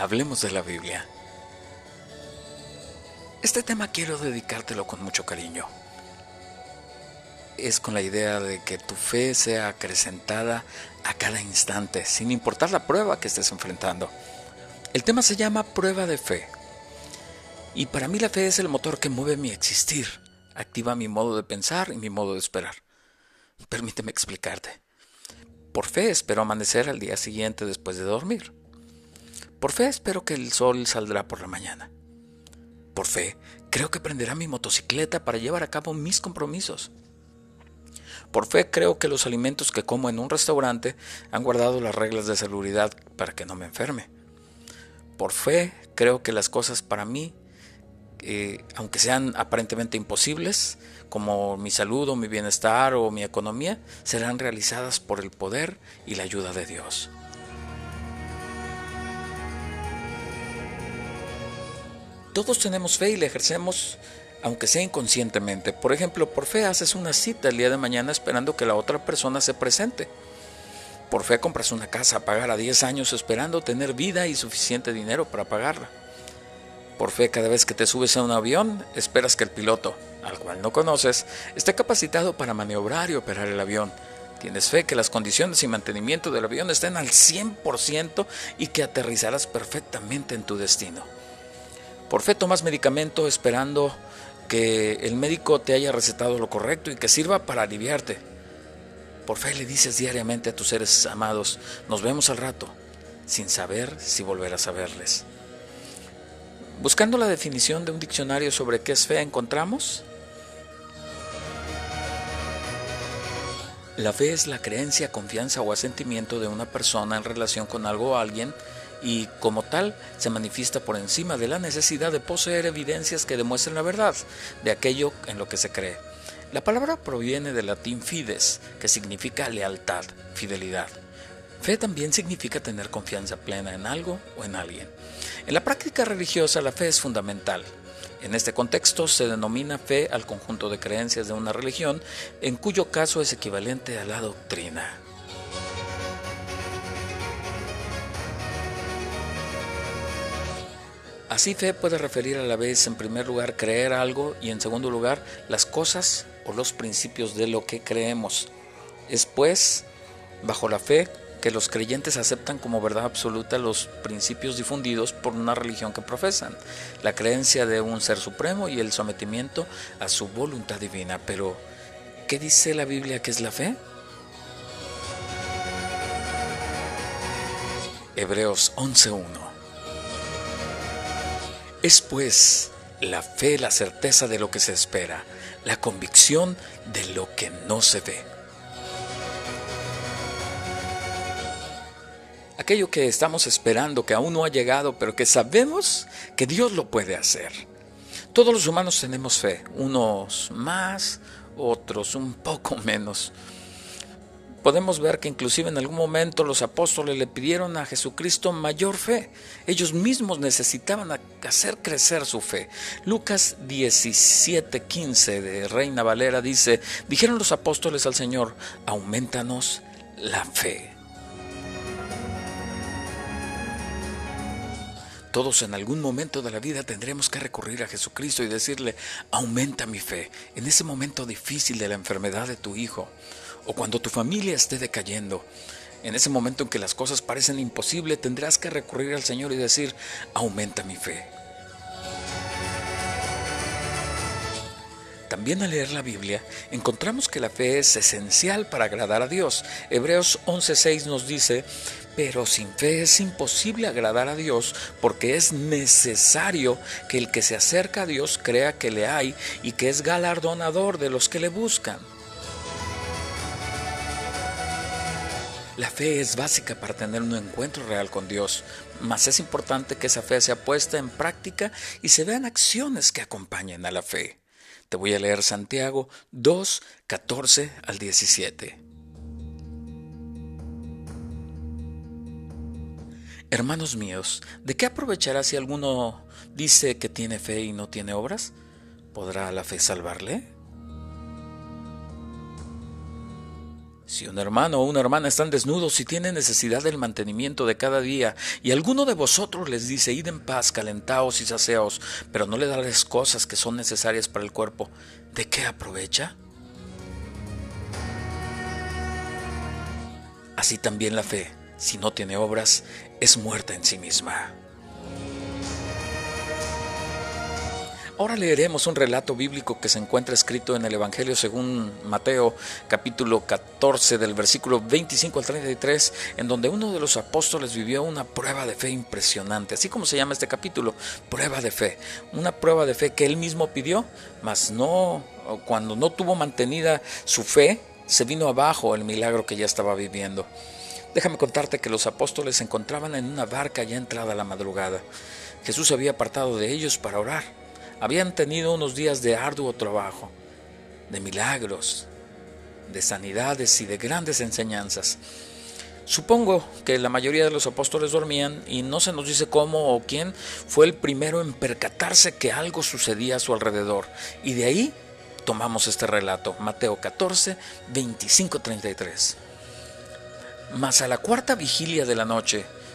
hablemos de la Biblia. Este tema quiero dedicártelo con mucho cariño. Es con la idea de que tu fe sea acrecentada a cada instante, sin importar la prueba que estés enfrentando. El tema se llama prueba de fe. Y para mí la fe es el motor que mueve mi existir, activa mi modo de pensar y mi modo de esperar. Permíteme explicarte. Por fe espero amanecer al día siguiente después de dormir. Por fe espero que el sol saldrá por la mañana. Por fe creo que prenderá mi motocicleta para llevar a cabo mis compromisos. Por fe creo que los alimentos que como en un restaurante han guardado las reglas de salubridad para que no me enferme. Por fe creo que las cosas para mí, eh, aunque sean aparentemente imposibles, como mi salud o mi bienestar o mi economía, serán realizadas por el poder y la ayuda de Dios. Todos tenemos fe y la ejercemos aunque sea inconscientemente. Por ejemplo, por fe haces una cita el día de mañana esperando que la otra persona se presente. Por fe compras una casa a pagar a 10 años esperando tener vida y suficiente dinero para pagarla. Por fe cada vez que te subes a un avión esperas que el piloto, al cual no conoces, esté capacitado para maniobrar y operar el avión. Tienes fe que las condiciones y mantenimiento del avión estén al 100% y que aterrizarás perfectamente en tu destino. Por fe tomas medicamento esperando que el médico te haya recetado lo correcto y que sirva para aliviarte. Por fe le dices diariamente a tus seres amados, nos vemos al rato, sin saber si volverás a verles. Buscando la definición de un diccionario sobre qué es fe, encontramos La fe es la creencia, confianza o asentimiento de una persona en relación con algo o alguien y como tal se manifiesta por encima de la necesidad de poseer evidencias que demuestren la verdad de aquello en lo que se cree. La palabra proviene del latín fides, que significa lealtad, fidelidad. Fe también significa tener confianza plena en algo o en alguien. En la práctica religiosa la fe es fundamental. En este contexto se denomina fe al conjunto de creencias de una religión, en cuyo caso es equivalente a la doctrina. Así fe puede referir a la vez en primer lugar creer algo y en segundo lugar las cosas o los principios de lo que creemos. Es pues, bajo la fe, que los creyentes aceptan como verdad absoluta los principios difundidos por una religión que profesan, la creencia de un ser supremo y el sometimiento a su voluntad divina. Pero, ¿qué dice la Biblia que es la fe? Hebreos 11.1 es pues la fe la certeza de lo que se espera, la convicción de lo que no se ve. Aquello que estamos esperando, que aún no ha llegado, pero que sabemos que Dios lo puede hacer. Todos los humanos tenemos fe, unos más, otros un poco menos podemos ver que inclusive en algún momento los apóstoles le pidieron a Jesucristo mayor fe. Ellos mismos necesitaban hacer crecer su fe. Lucas 17:15 de Reina Valera dice, dijeron los apóstoles al Señor, aumentanos la fe. Todos en algún momento de la vida tendremos que recurrir a Jesucristo y decirle, aumenta mi fe en ese momento difícil de la enfermedad de tu hijo o cuando tu familia esté decayendo. En ese momento en que las cosas parecen imposibles, tendrás que recurrir al Señor y decir, aumenta mi fe. También al leer la Biblia encontramos que la fe es esencial para agradar a Dios. Hebreos 11:6 nos dice, pero sin fe es imposible agradar a Dios porque es necesario que el que se acerca a Dios crea que le hay y que es galardonador de los que le buscan. La fe es básica para tener un encuentro real con Dios, mas es importante que esa fe sea puesta en práctica y se vean acciones que acompañen a la fe. Te voy a leer Santiago 2, 14 al 17. Hermanos míos, ¿de qué aprovechará si alguno dice que tiene fe y no tiene obras? ¿Podrá la fe salvarle? Si un hermano o una hermana están desnudos y tienen necesidad del mantenimiento de cada día, y alguno de vosotros les dice, id en paz, calentaos y saceaos, pero no le dales cosas que son necesarias para el cuerpo, ¿de qué aprovecha? Así también la fe, si no tiene obras, es muerta en sí misma. Ahora leeremos un relato bíblico que se encuentra escrito en el Evangelio según Mateo capítulo 14 del versículo 25 al 33, en donde uno de los apóstoles vivió una prueba de fe impresionante, así como se llama este capítulo, prueba de fe, una prueba de fe que él mismo pidió, mas no, cuando no tuvo mantenida su fe, se vino abajo el milagro que ya estaba viviendo. Déjame contarte que los apóstoles se encontraban en una barca ya entrada la madrugada. Jesús había apartado de ellos para orar habían tenido unos días de arduo trabajo, de milagros, de sanidades y de grandes enseñanzas. Supongo que la mayoría de los apóstoles dormían y no se nos dice cómo o quién fue el primero en percatarse que algo sucedía a su alrededor. Y de ahí tomamos este relato, Mateo 14, 25, 33. Mas a la cuarta vigilia de la noche,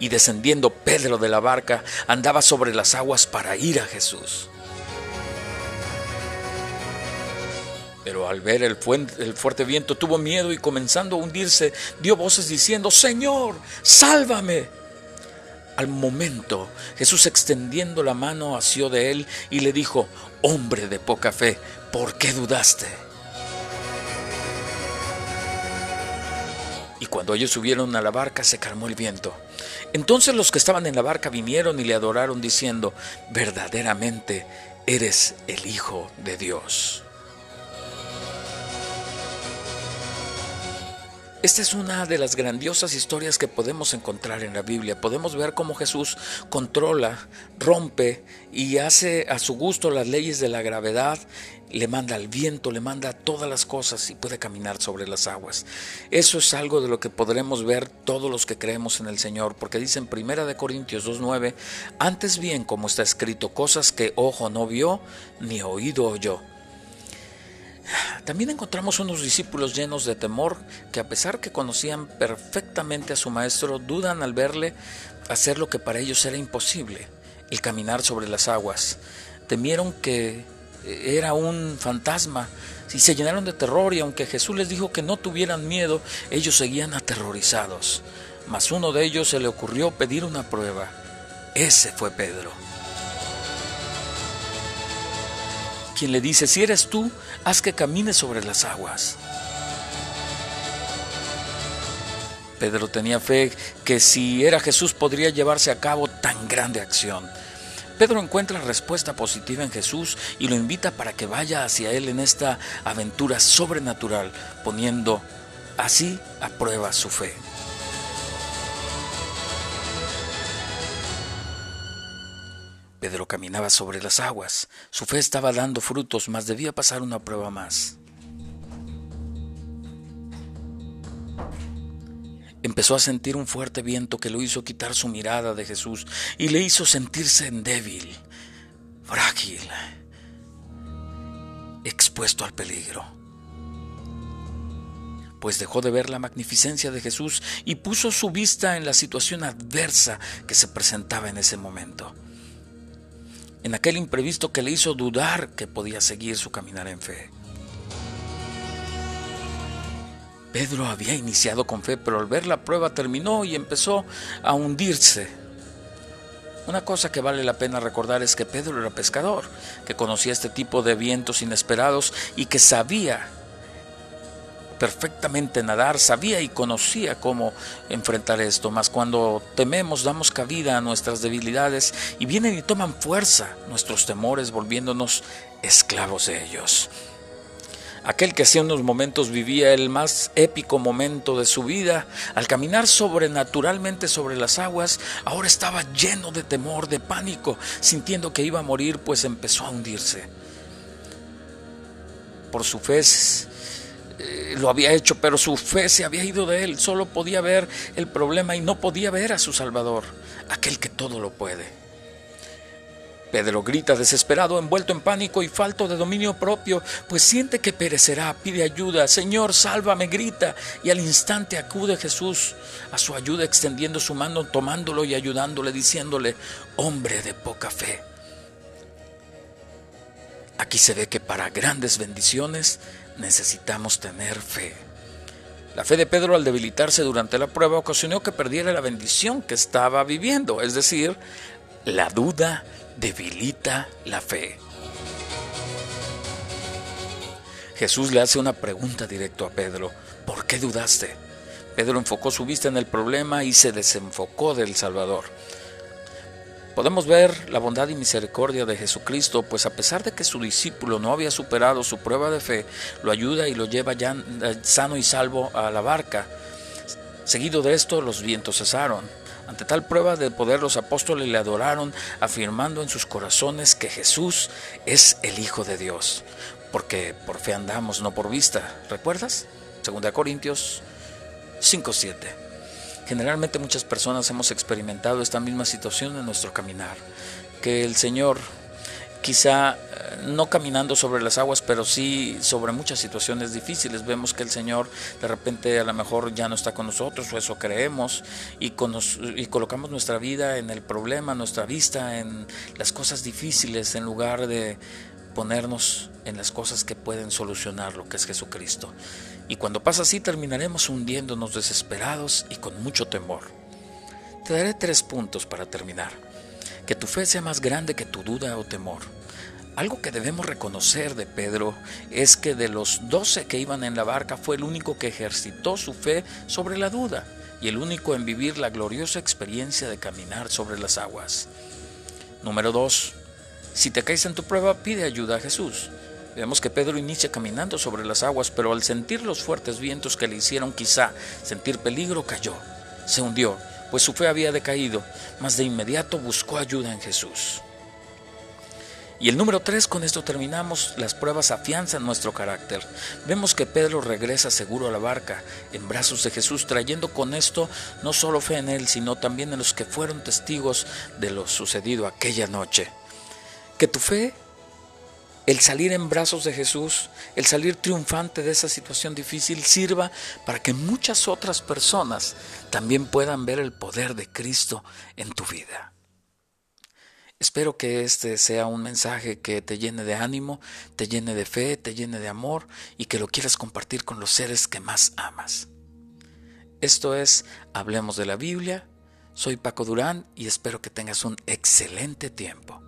y descendiendo Pedro de la barca andaba sobre las aguas para ir a Jesús. Pero al ver el, fuerte viento tuvo miedo y comenzando a hundirse dio voces diciendo, Señor, sálvame. Al momento Jesús extendiendo la mano asió de él y le dijo, Hombre de poca fe, ¿por qué dudaste? Cuando ellos subieron a la barca se calmó el viento. Entonces los que estaban en la barca vinieron y le adoraron diciendo, verdaderamente eres el Hijo de Dios. Esta es una de las grandiosas historias que podemos encontrar en la Biblia. Podemos ver cómo Jesús controla, rompe y hace a su gusto las leyes de la gravedad, le manda al viento, le manda todas las cosas y puede caminar sobre las aguas. Eso es algo de lo que podremos ver todos los que creemos en el Señor, porque dice en Primera de Corintios 2:9, antes bien como está escrito, cosas que ojo no vio ni oído oyó también encontramos unos discípulos llenos de temor que a pesar que conocían perfectamente a su maestro, dudan al verle hacer lo que para ellos era imposible, el caminar sobre las aguas. Temieron que era un fantasma y se llenaron de terror y aunque Jesús les dijo que no tuvieran miedo, ellos seguían aterrorizados. Mas uno de ellos se le ocurrió pedir una prueba. Ese fue Pedro. Quien le dice, si eres tú, haz que camine sobre las aguas. Pedro tenía fe que si era Jesús podría llevarse a cabo tan grande acción. Pedro encuentra respuesta positiva en Jesús y lo invita para que vaya hacia él en esta aventura sobrenatural, poniendo así a prueba su fe. Pedro caminaba sobre las aguas. Su fe estaba dando frutos, mas debía pasar una prueba más. Empezó a sentir un fuerte viento que lo hizo quitar su mirada de Jesús y le hizo sentirse débil, frágil, expuesto al peligro. Pues dejó de ver la magnificencia de Jesús y puso su vista en la situación adversa que se presentaba en ese momento en aquel imprevisto que le hizo dudar que podía seguir su caminar en fe. Pedro había iniciado con fe, pero al ver la prueba terminó y empezó a hundirse. Una cosa que vale la pena recordar es que Pedro era pescador, que conocía este tipo de vientos inesperados y que sabía perfectamente nadar, sabía y conocía cómo enfrentar esto, mas cuando tememos damos cabida a nuestras debilidades y vienen y toman fuerza nuestros temores volviéndonos esclavos de ellos. Aquel que hace unos momentos vivía el más épico momento de su vida, al caminar sobrenaturalmente sobre las aguas, ahora estaba lleno de temor, de pánico, sintiendo que iba a morir, pues empezó a hundirse. Por su fe eh, lo había hecho, pero su fe se había ido de él, solo podía ver el problema y no podía ver a su Salvador, aquel que todo lo puede. Pedro grita desesperado, envuelto en pánico y falto de dominio propio, pues siente que perecerá, pide ayuda, Señor, sálvame, grita, y al instante acude Jesús a su ayuda extendiendo su mano, tomándolo y ayudándole, diciéndole, hombre de poca fe. Aquí se ve que para grandes bendiciones necesitamos tener fe. La fe de Pedro al debilitarse durante la prueba ocasionó que perdiera la bendición que estaba viviendo, es decir, la duda debilita la fe. Jesús le hace una pregunta directo a Pedro. ¿Por qué dudaste? Pedro enfocó su vista en el problema y se desenfocó del Salvador. Podemos ver la bondad y misericordia de Jesucristo, pues a pesar de que su discípulo no había superado su prueba de fe, lo ayuda y lo lleva ya eh, sano y salvo a la barca. Seguido de esto, los vientos cesaron. Ante tal prueba de poder los apóstoles le adoraron, afirmando en sus corazones que Jesús es el Hijo de Dios, porque por fe andamos, no por vista. ¿Recuerdas? 2 Corintios 5:7. Generalmente muchas personas hemos experimentado esta misma situación en nuestro caminar, que el Señor quizá eh, no caminando sobre las aguas, pero sí sobre muchas situaciones difíciles. Vemos que el Señor de repente a lo mejor ya no está con nosotros, o eso creemos, y, y colocamos nuestra vida en el problema, nuestra vista en las cosas difíciles, en lugar de ponernos en las cosas que pueden solucionar lo que es Jesucristo. Y cuando pasa así terminaremos hundiéndonos desesperados y con mucho temor. Te daré tres puntos para terminar que tu fe sea más grande que tu duda o temor. Algo que debemos reconocer de Pedro es que de los doce que iban en la barca fue el único que ejercitó su fe sobre la duda y el único en vivir la gloriosa experiencia de caminar sobre las aguas. Número 2. Si te caes en tu prueba, pide ayuda a Jesús. Vemos que Pedro inicia caminando sobre las aguas, pero al sentir los fuertes vientos que le hicieron quizá sentir peligro, cayó, se hundió pues su fe había decaído, mas de inmediato buscó ayuda en Jesús. Y el número tres, con esto terminamos, las pruebas afianzan nuestro carácter. Vemos que Pedro regresa seguro a la barca, en brazos de Jesús, trayendo con esto no solo fe en él, sino también en los que fueron testigos de lo sucedido aquella noche. Que tu fe el salir en brazos de Jesús, el salir triunfante de esa situación difícil, sirva para que muchas otras personas también puedan ver el poder de Cristo en tu vida. Espero que este sea un mensaje que te llene de ánimo, te llene de fe, te llene de amor y que lo quieras compartir con los seres que más amas. Esto es Hablemos de la Biblia. Soy Paco Durán y espero que tengas un excelente tiempo.